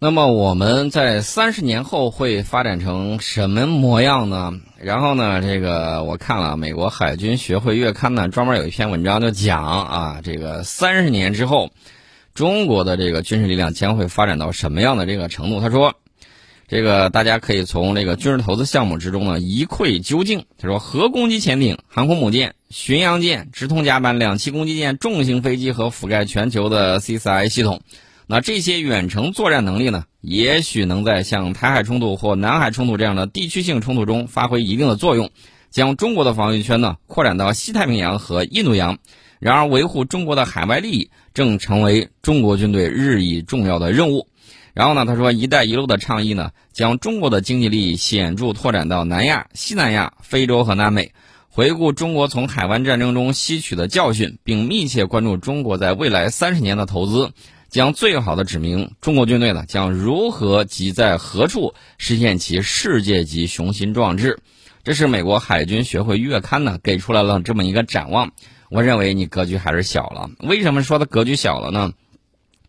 那么我们在三十年后会发展成什么模样呢？然后呢，这个我看了美国海军学会月刊呢，专门有一篇文章就讲啊，这个三十年之后，中国的这个军事力量将会发展到什么样的这个程度？他说，这个大家可以从这个军事投资项目之中呢一窥究竟。他说，核攻击潜艇、航空母舰、巡洋舰、直通甲板两栖攻击舰、重型飞机和覆盖全球的 C4I 系统。那这些远程作战能力呢，也许能在像台海冲突或南海冲突这样的地区性冲突中发挥一定的作用，将中国的防御圈呢扩展到西太平洋和印度洋。然而，维护中国的海外利益正成为中国军队日益重要的任务。然后呢，他说“一带一路”的倡议呢，将中国的经济利益显著拓展到南亚、西南亚、非洲和南美。回顾中国从海湾战争中吸取的教训，并密切关注中国在未来三十年的投资。将最好的指明中国军队呢将如何及在何处实现其世界级雄心壮志，这是美国海军学会月刊呢给出来了这么一个展望。我认为你格局还是小了。为什么说它格局小了呢？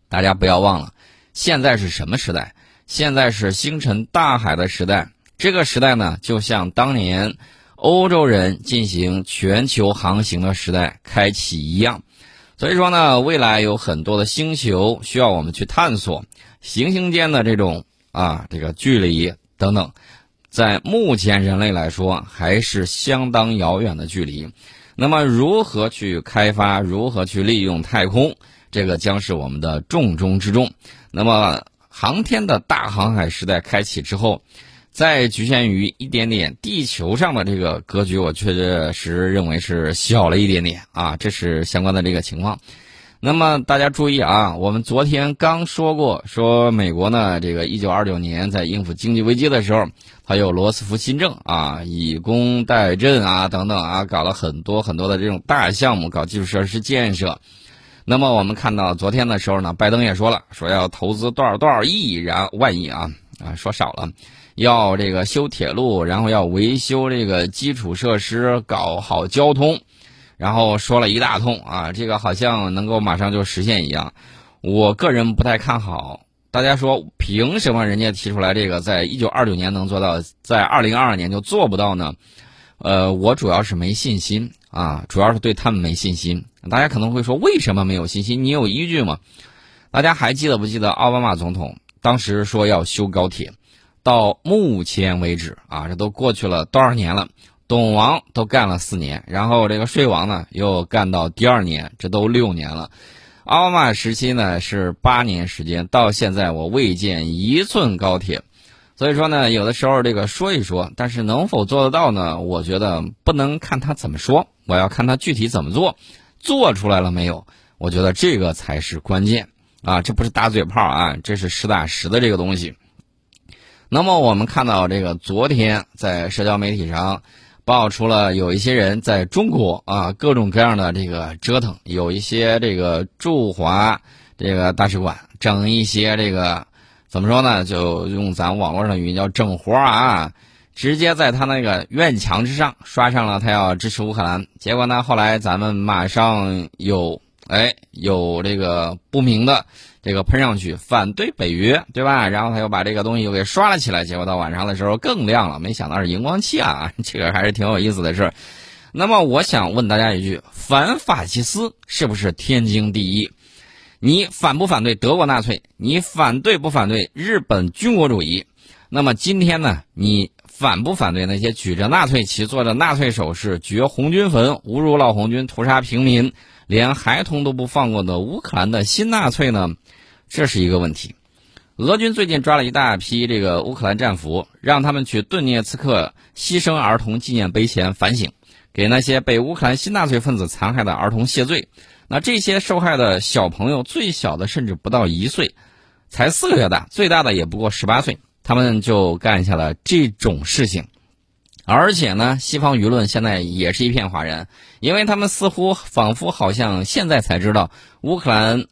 大家不要忘了，现在是什么时代？现在是星辰大海的时代。这个时代呢，就像当年欧洲人进行全球航行的时代开启一样。所以说呢，未来有很多的星球需要我们去探索，行星间的这种啊这个距离等等，在目前人类来说还是相当遥远的距离。那么如何去开发，如何去利用太空，这个将是我们的重中之重。那么航天的大航海时代开启之后。再局限于一点点地球上的这个格局，我确实认为是小了一点点啊，这是相关的这个情况。那么大家注意啊，我们昨天刚说过，说美国呢，这个一九二九年在应付经济危机的时候，它有罗斯福新政啊，以工代赈啊等等啊，搞了很多很多的这种大项目，搞基础设施建设。那么我们看到昨天的时候呢，拜登也说了，说要投资多少多少亿，然万亿啊啊，说少了。要这个修铁路，然后要维修这个基础设施，搞好交通，然后说了一大通啊，这个好像能够马上就实现一样。我个人不太看好。大家说，凭什么人家提出来这个，在一九二九年能做到，在二零二二年就做不到呢？呃，我主要是没信心啊，主要是对他们没信心。大家可能会说，为什么没有信心？你有依据吗？大家还记得不记得奥巴马总统当时说要修高铁？到目前为止啊，这都过去了多少年了？董王都干了四年，然后这个税王呢又干到第二年，这都六年了。奥巴马时期呢是八年时间，到现在我未见一寸高铁。所以说呢，有的时候这个说一说，但是能否做得到呢？我觉得不能看他怎么说，我要看他具体怎么做，做出来了没有？我觉得这个才是关键啊！这不是打嘴炮啊，这是实打实的这个东西。那么我们看到这个昨天在社交媒体上爆出了有一些人在中国啊各种各样的这个折腾，有一些这个驻华这个大使馆整一些这个怎么说呢？就用咱网络上语言叫整活啊，直接在他那个院墙之上刷上了他要支持乌克兰。结果呢，后来咱们马上有哎有这个不明的。这个喷上去反对北约，对吧？然后他又把这个东西又给刷了起来，结果到晚上的时候更亮了。没想到是荧光器啊，这个还是挺有意思的事。那么我想问大家一句：反法西斯是不是天经地义？你反不反对德国纳粹？你反对不反对日本军国主义？那么今天呢？你反不反对那些举着纳粹旗、做着纳粹手势、掘红军坟、侮辱老红军、屠杀平民、连孩童都不放过的乌克兰的新纳粹呢？这是一个问题。俄军最近抓了一大批这个乌克兰战俘，让他们去顿涅茨克牺牲儿童纪念碑前反省，给那些被乌克兰新纳粹分子残害的儿童谢罪。那这些受害的小朋友，最小的甚至不到一岁，才四个月大，最大的也不过十八岁，他们就干下了这种事情。而且呢，西方舆论现在也是一片哗然，因为他们似乎仿佛好像现在才知道乌克兰。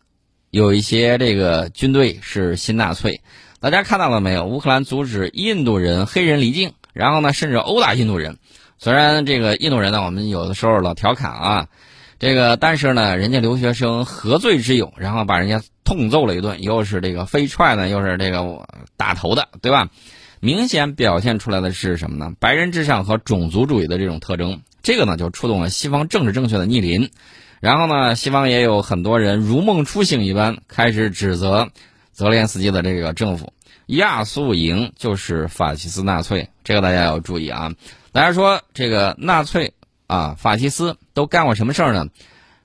有一些这个军队是新纳粹，大家看到了没有？乌克兰阻止印度人、黑人离境，然后呢，甚至殴打印度人。虽然这个印度人呢，我们有的时候老调侃啊，这个但是呢，人家留学生何罪之有？然后把人家痛揍了一顿，又是这个飞踹呢，又是这个打头的，对吧？明显表现出来的是什么呢？白人至上和种族主义的这种特征。这个呢，就触动了西方政治正确的逆鳞。然后呢，西方也有很多人如梦初醒一般，开始指责泽连斯基的这个政府。亚速营就是法西斯纳粹，这个大家要注意啊！大家说这个纳粹啊，法西斯都干过什么事儿呢？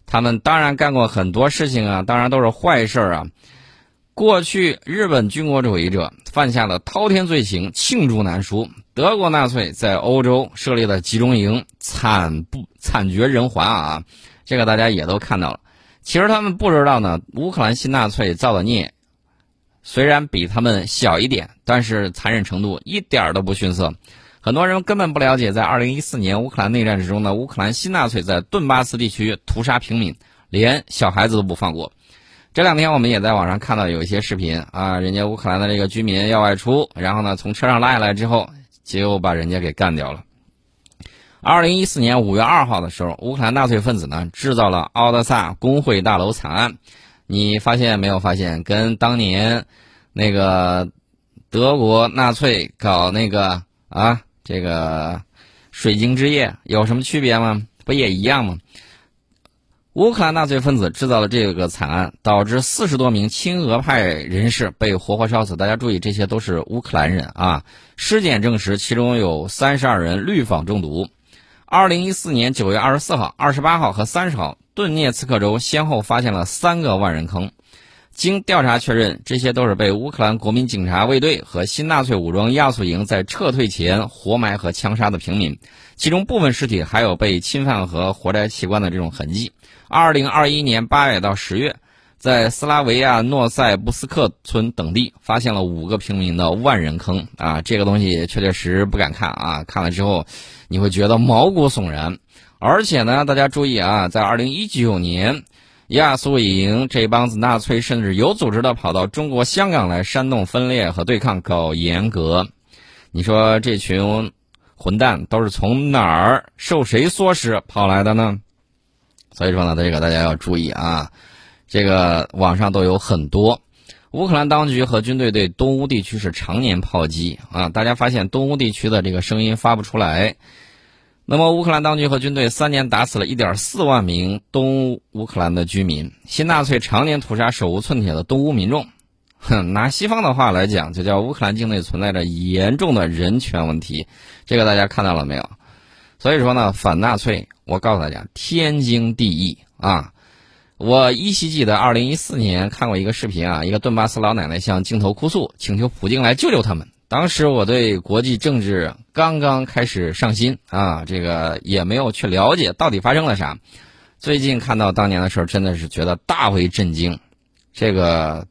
他们当然干过很多事情啊，当然都是坏事儿啊。过去日本军国主义者犯下了滔天罪行，罄竹难书。德国纳粹在欧洲设立的集中营，惨不惨绝人寰啊！这个大家也都看到了。其实他们不知道呢，乌克兰新纳粹造的孽。虽然比他们小一点，但是残忍程度一点都不逊色。很多人根本不了解，在2014年乌克兰内战之中呢，乌克兰新纳粹在顿巴斯地区屠杀平民，连小孩子都不放过。这两天我们也在网上看到有一些视频啊，人家乌克兰的这个居民要外出，然后呢从车上拉下来之后，就把人家给干掉了。2014年5月2号的时候，乌克兰纳粹分子呢制造了奥德萨工会大楼惨案。你发现没有？发现跟当年那个德国纳粹搞那个啊，这个水晶之夜有什么区别吗？不也一样吗？乌克兰纳粹分子制造了这个惨案，导致四十多名亲俄派人士被活活烧死。大家注意，这些都是乌克兰人啊。尸检证实，其中有三十二人氯仿中毒。二零一四年九月二十四号、二十八号和三十号。顿涅茨克州先后发现了三个万人坑，经调查确认，这些都是被乌克兰国民警察卫队和新纳粹武装亚速营在撤退前活埋和枪杀的平民，其中部分尸体还有被侵犯和活摘器官的这种痕迹。二零二一年八月到十月，在斯拉维亚诺塞布斯克村等地发现了五个平民的万人坑啊，这个东西确确实不敢看啊，看了之后你会觉得毛骨悚然。而且呢，大家注意啊，在二零一九年，亚速营这帮子纳粹甚至有组织的跑到中国香港来煽动分裂和对抗，搞严格。你说这群混蛋都是从哪儿受谁唆使跑来的呢？所以说呢，这个大家要注意啊，这个网上都有很多。乌克兰当局和军队对东乌地区是常年炮击啊，大家发现东乌地区的这个声音发不出来。那么，乌克兰当局和军队三年打死了一点四万名东乌克兰的居民。新纳粹常年屠杀手无寸铁的东乌民众，哼，拿西方的话来讲，就叫乌克兰境内存在着严重的人权问题。这个大家看到了没有？所以说呢，反纳粹，我告诉大家，天经地义啊！我依稀记得，二零一四年看过一个视频啊，一个顿巴斯老奶奶向镜头哭诉，请求普京来救救他们。当时我对国际政治刚刚开始上心啊，这个也没有去了解到底发生了啥。最近看到当年的事儿，真的是觉得大为震惊。这个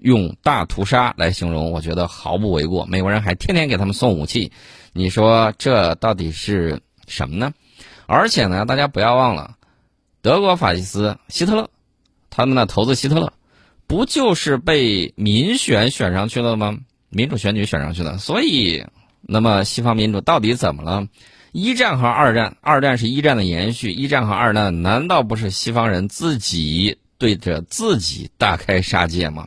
用大屠杀来形容，我觉得毫不为过。美国人还天天给他们送武器，你说这到底是什么呢？而且呢，大家不要忘了，德国法西斯希特勒，他们的头子希特勒，不就是被民选选上去了吗？民主选举选上去的，所以，那么西方民主到底怎么了？一战和二战，二战是一战的延续，一战和二战难道不是西方人自己对着自己大开杀戒吗？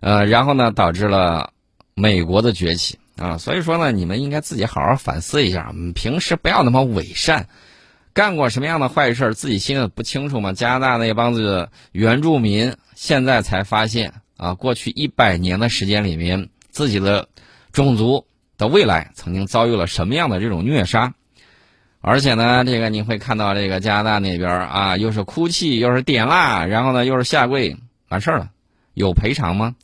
呃，然后呢，导致了美国的崛起啊。所以说呢，你们应该自己好好反思一下，平时不要那么伪善，干过什么样的坏事自己心里不清楚吗？加拿大那帮子原住民现在才发现啊，过去一百年的时间里面。自己的种族的未来曾经遭遇了什么样的这种虐杀？而且呢，这个你会看到这个加拿大那边啊，又是哭泣，又是点蜡，然后呢又是下跪，完事儿了。有赔偿吗？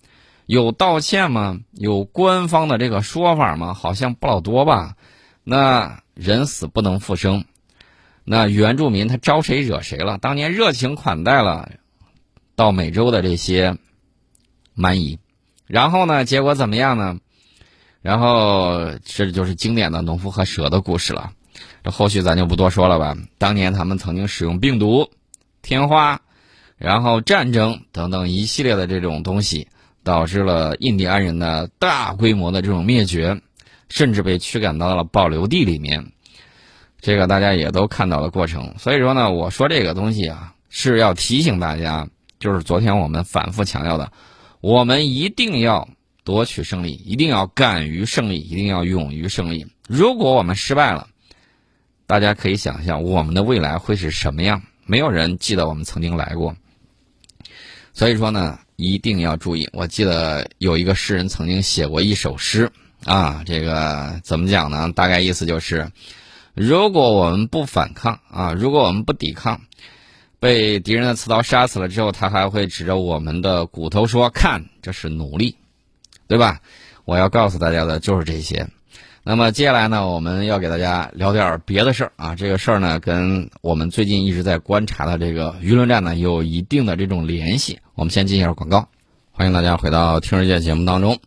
有道歉吗？有官方的这个说法吗？好像不老多吧。那人死不能复生，那原住民他招谁惹谁了？当年热情款待了到美洲的这些蛮夷。然后呢？结果怎么样呢？然后这就是经典的农夫和蛇的故事了。这后续咱就不多说了吧。当年他们曾经使用病毒、天花，然后战争等等一系列的这种东西，导致了印第安人的大规模的这种灭绝，甚至被驱赶到了保留地里面。这个大家也都看到了过程。所以说呢，我说这个东西啊，是要提醒大家，就是昨天我们反复强调的，我们一定要夺取胜利，一定要敢于胜利，一定要勇于胜利。如果我们失败了，大家可以想象我们的未来会是什么样？没有人记得我们曾经来过。所以说呢，一定要注意。我记得有一个诗人曾经写过一首诗啊，这个怎么讲呢？大概意思就是，如果我们不反抗啊，如果我们不抵抗，被敌人的刺刀杀死了之后，他还会指着我们的骨头说：“看，这是努力，对吧？”我要告诉大家的就是这些。那么接下来呢，我们要给大家聊点别的事儿啊。这个事儿呢，跟我们最近一直在观察的这个舆论战呢，有一定的这种联系。我们先进一下广告，欢迎大家回到《听世界》节目当中。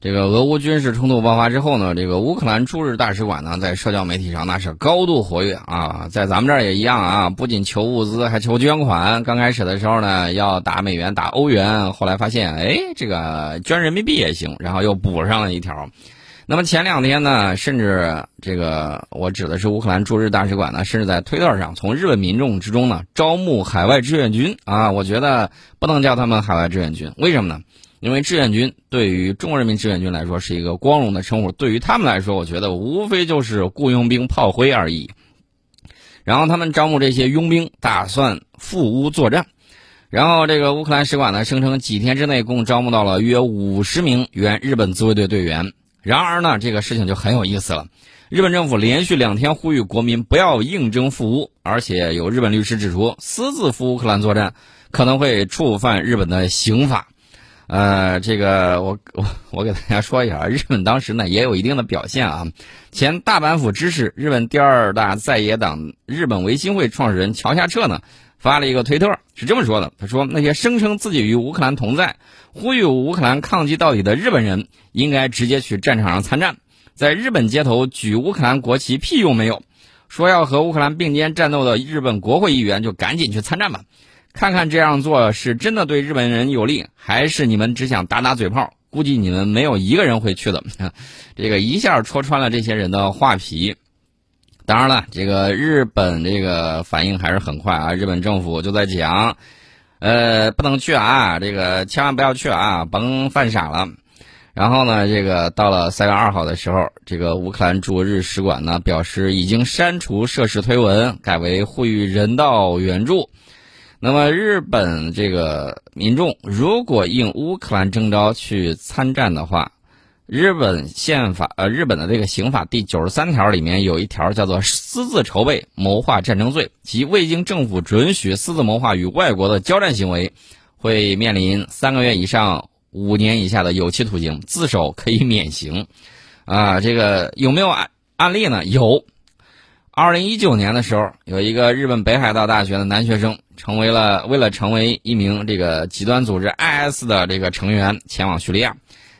这个俄乌军事冲突爆发之后呢，这个乌克兰驻日大使馆呢，在社交媒体上那是高度活跃啊。在咱们这儿也一样啊，不仅求物资，还求捐款。刚开始的时候呢，要打美元、打欧元，后来发现，哎，这个捐人民币也行，然后又补上了一条。那么前两天呢，甚至这个我指的是乌克兰驻日大使馆呢，甚至在推特上从日本民众之中呢招募海外志愿军啊，我觉得不能叫他们海外志愿军，为什么呢？因为志愿军对于中国人民志愿军来说是一个光荣的称呼，对于他们来说，我觉得无非就是雇佣兵、炮灰而已。然后他们招募这些佣兵，打算赴乌作战。然后这个乌克兰使馆呢声称，几天之内共招募到了约五十名原日本自卫队队员。然而呢，这个事情就很有意思了。日本政府连续两天呼吁国民不要应征赴乌，而且有日本律师指出，私自赴乌克兰作战可能会触犯日本的刑法。呃，这个我我 我给大家说一下，日本当时呢也有一定的表现啊。前大阪府知事、日本第二大在野党日本维新会创始人桥下彻呢发了一个推特，是这么说的：他说那些声称自己与乌克兰同在。呼吁乌克兰抗击到底的日本人应该直接去战场上参战，在日本街头举乌克兰国旗屁用没有？说要和乌克兰并肩战斗的日本国会议员就赶紧去参战吧，看看这样做是真的对日本人有利，还是你们只想打打嘴炮？估计你们没有一个人会去的。这个一下戳穿了这些人的画皮。当然了，这个日本这个反应还是很快啊，日本政府就在讲。呃，不能去啊！这个千万不要去啊，甭犯傻了。然后呢，这个到了三月二号的时候，这个乌克兰驻日使馆呢表示已经删除涉事推文，改为呼吁人道援助。那么，日本这个民众如果应乌克兰征召去参战的话，日本宪法呃，日本的这个刑法第九十三条里面有一条叫做私自筹备谋划战争罪，即未经政府准许私自谋划与外国的交战行为，会面临三个月以上五年以下的有期徒刑，自首可以免刑。啊，这个有没有案案例呢？有。二零一九年的时候，有一个日本北海道大学的男学生，成为了为了成为一名这个极端组织 IS 的这个成员，前往叙利亚。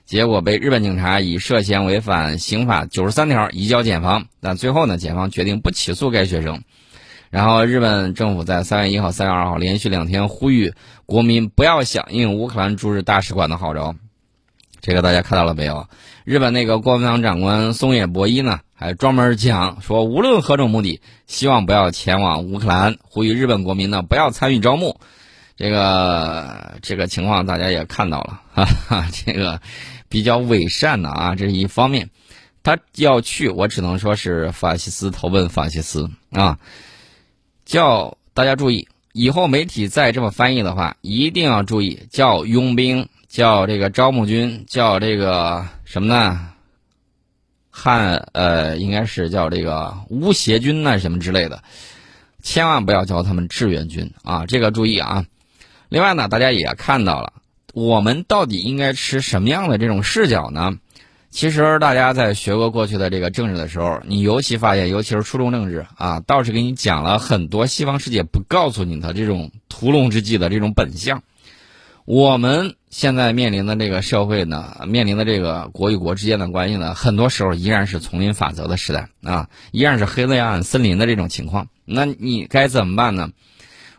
结果被日本警察以涉嫌违反刑法九十三条移交检方，但最后呢，检方决定不起诉该学生。然后日本政府在三月一号、三月二号连续两天呼吁国民不要响应乌克兰驻日大使馆的号召。这个大家看到了没有？日本那个国防长官松野博一呢，还专门讲说，无论何种目的，希望不要前往乌克兰，呼吁日本国民呢不要参与招募。这个这个情况大家也看到了，哈哈，这个。比较伪善的啊，这是一方面。他要去，我只能说是法西斯投奔法西斯啊。叫大家注意，以后媒体再这么翻译的话，一定要注意，叫佣兵，叫这个招募军，叫这个什么呢？汉呃，应该是叫这个乌协军呐，什么之类的，千万不要叫他们志愿军啊，这个注意啊。另外呢，大家也看到了。我们到底应该持什么样的这种视角呢？其实大家在学过过去的这个政治的时候，你尤其发现，尤其是初中政治啊，倒是给你讲了很多西方世界不告诉你的这种屠龙之计的这种本相。我们现在面临的这个社会呢，面临的这个国与国之间的关系呢，很多时候依然是丛林法则的时代啊，依然是黑暗森林的这种情况。那你该怎么办呢？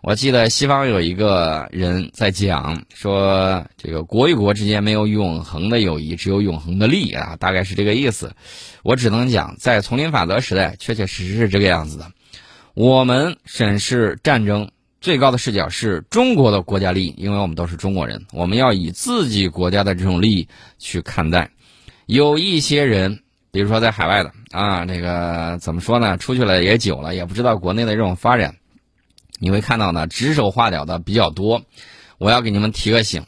我记得西方有一个人在讲说，这个国与国之间没有永恒的友谊，只有永恒的利益啊，大概是这个意思。我只能讲，在丛林法则时代，确确实实是这个样子的。我们审视战争最高的视角是中国的国家利益，因为我们都是中国人，我们要以自己国家的这种利益去看待。有一些人，比如说在海外的啊，这个怎么说呢？出去了也久了，也不知道国内的这种发展。你会看到呢，指手画脚的比较多。我要给你们提个醒：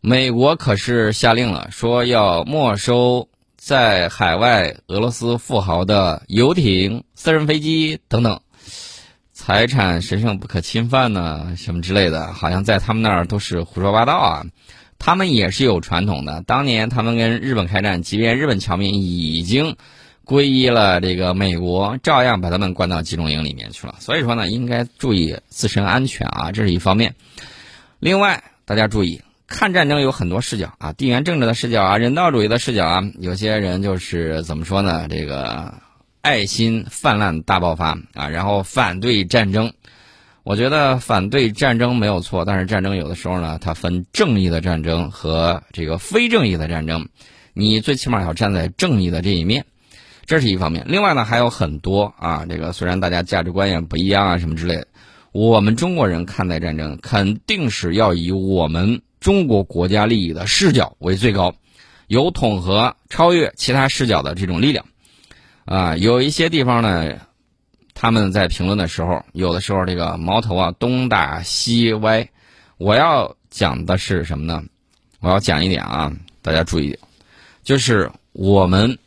美国可是下令了，说要没收在海外俄罗斯富豪的游艇、私人飞机等等财产，神圣不可侵犯呢，什么之类的，好像在他们那儿都是胡说八道啊。他们也是有传统的，当年他们跟日本开战，即便日本侨民已经。皈依了这个美国，照样把他们关到集中营里面去了。所以说呢，应该注意自身安全啊，这是一方面。另外，大家注意，看战争有很多视角啊，地缘政治的视角啊，人道主义的视角啊。有些人就是怎么说呢？这个爱心泛滥大爆发啊，然后反对战争。我觉得反对战争没有错，但是战争有的时候呢，它分正义的战争和这个非正义的战争。你最起码要站在正义的这一面。这是一方面，另外呢还有很多啊，这个虽然大家价值观也不一样啊，什么之类的，我们中国人看待战争肯定是要以我们中国国家利益的视角为最高，有统合超越其他视角的这种力量，啊，有一些地方呢，他们在评论的时候，有的时候这个矛头啊东打西歪，我要讲的是什么呢？我要讲一点啊，大家注意，就是我们。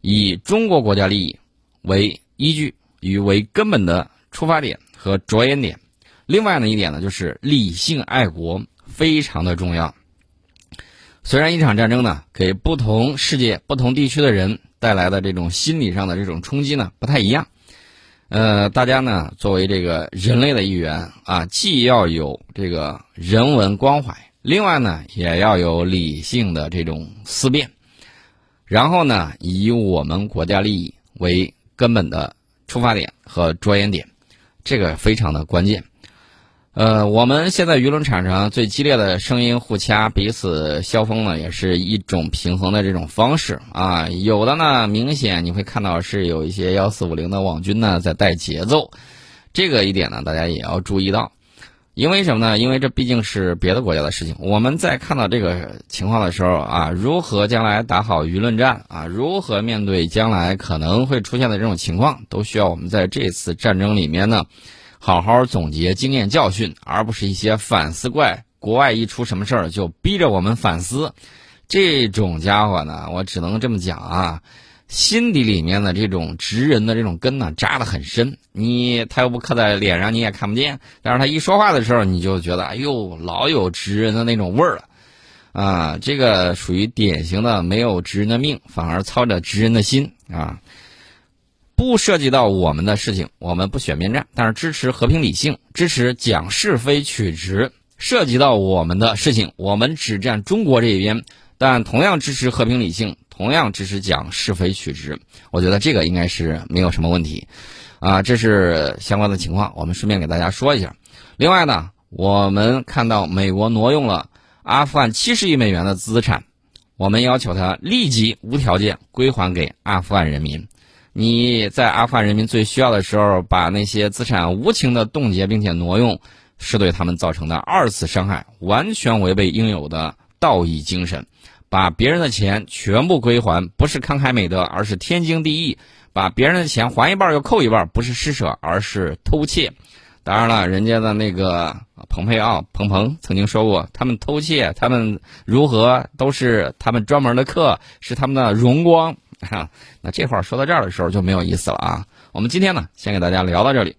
以中国国家利益为依据与为根本的出发点和着眼点。另外呢一点呢，就是理性爱国非常的重要。虽然一场战争呢，给不同世界、不同地区的人带来的这种心理上的这种冲击呢不太一样。呃，大家呢作为这个人类的一员啊，既要有这个人文关怀，另外呢也要有理性的这种思辨。然后呢，以我们国家利益为根本的出发点和着眼点，这个非常的关键。呃，我们现在舆论场上最激烈的声音互掐、彼此消风呢，也是一种平衡的这种方式啊。有的呢，明显你会看到是有一些幺四五零的网军呢在带节奏，这个一点呢，大家也要注意到。因为什么呢？因为这毕竟是别的国家的事情。我们在看到这个情况的时候啊，如何将来打好舆论战啊，如何面对将来可能会出现的这种情况，都需要我们在这次战争里面呢，好好总结经验教训，而不是一些反思怪。国外一出什么事儿就逼着我们反思，这种家伙呢，我只能这么讲啊。心底里面的这种直人的这种根呢，扎得很深。你他又不刻在脸上，你也看不见。但是他一说话的时候，你就觉得，哎呦，老有直人的那种味儿了，啊，这个属于典型的没有直人的命，反而操着直人的心啊。不涉及到我们的事情，我们不选边站，但是支持和平理性，支持讲是非曲直。涉及到我们的事情，我们只站中国这一边，但同样支持和平理性。同样支持讲是非曲直，我觉得这个应该是没有什么问题，啊，这是相关的情况，我们顺便给大家说一下。另外呢，我们看到美国挪用了阿富汗七十亿美元的资产，我们要求他立即无条件归还给阿富汗人民。你在阿富汗人民最需要的时候，把那些资产无情的冻结并且挪用，是对他们造成的二次伤害，完全违背应有的道义精神。把别人的钱全部归还，不是慷慨美德，而是天经地义。把别人的钱还一半又扣一半，不是施舍，而是偷窃。当然了，人家的那个蓬佩奥彭鹏曾经说过，他们偷窃，他们如何都是他们专门的课，是他们的荣光。哈，那这话说到这儿的时候就没有意思了啊。我们今天呢，先给大家聊到这里。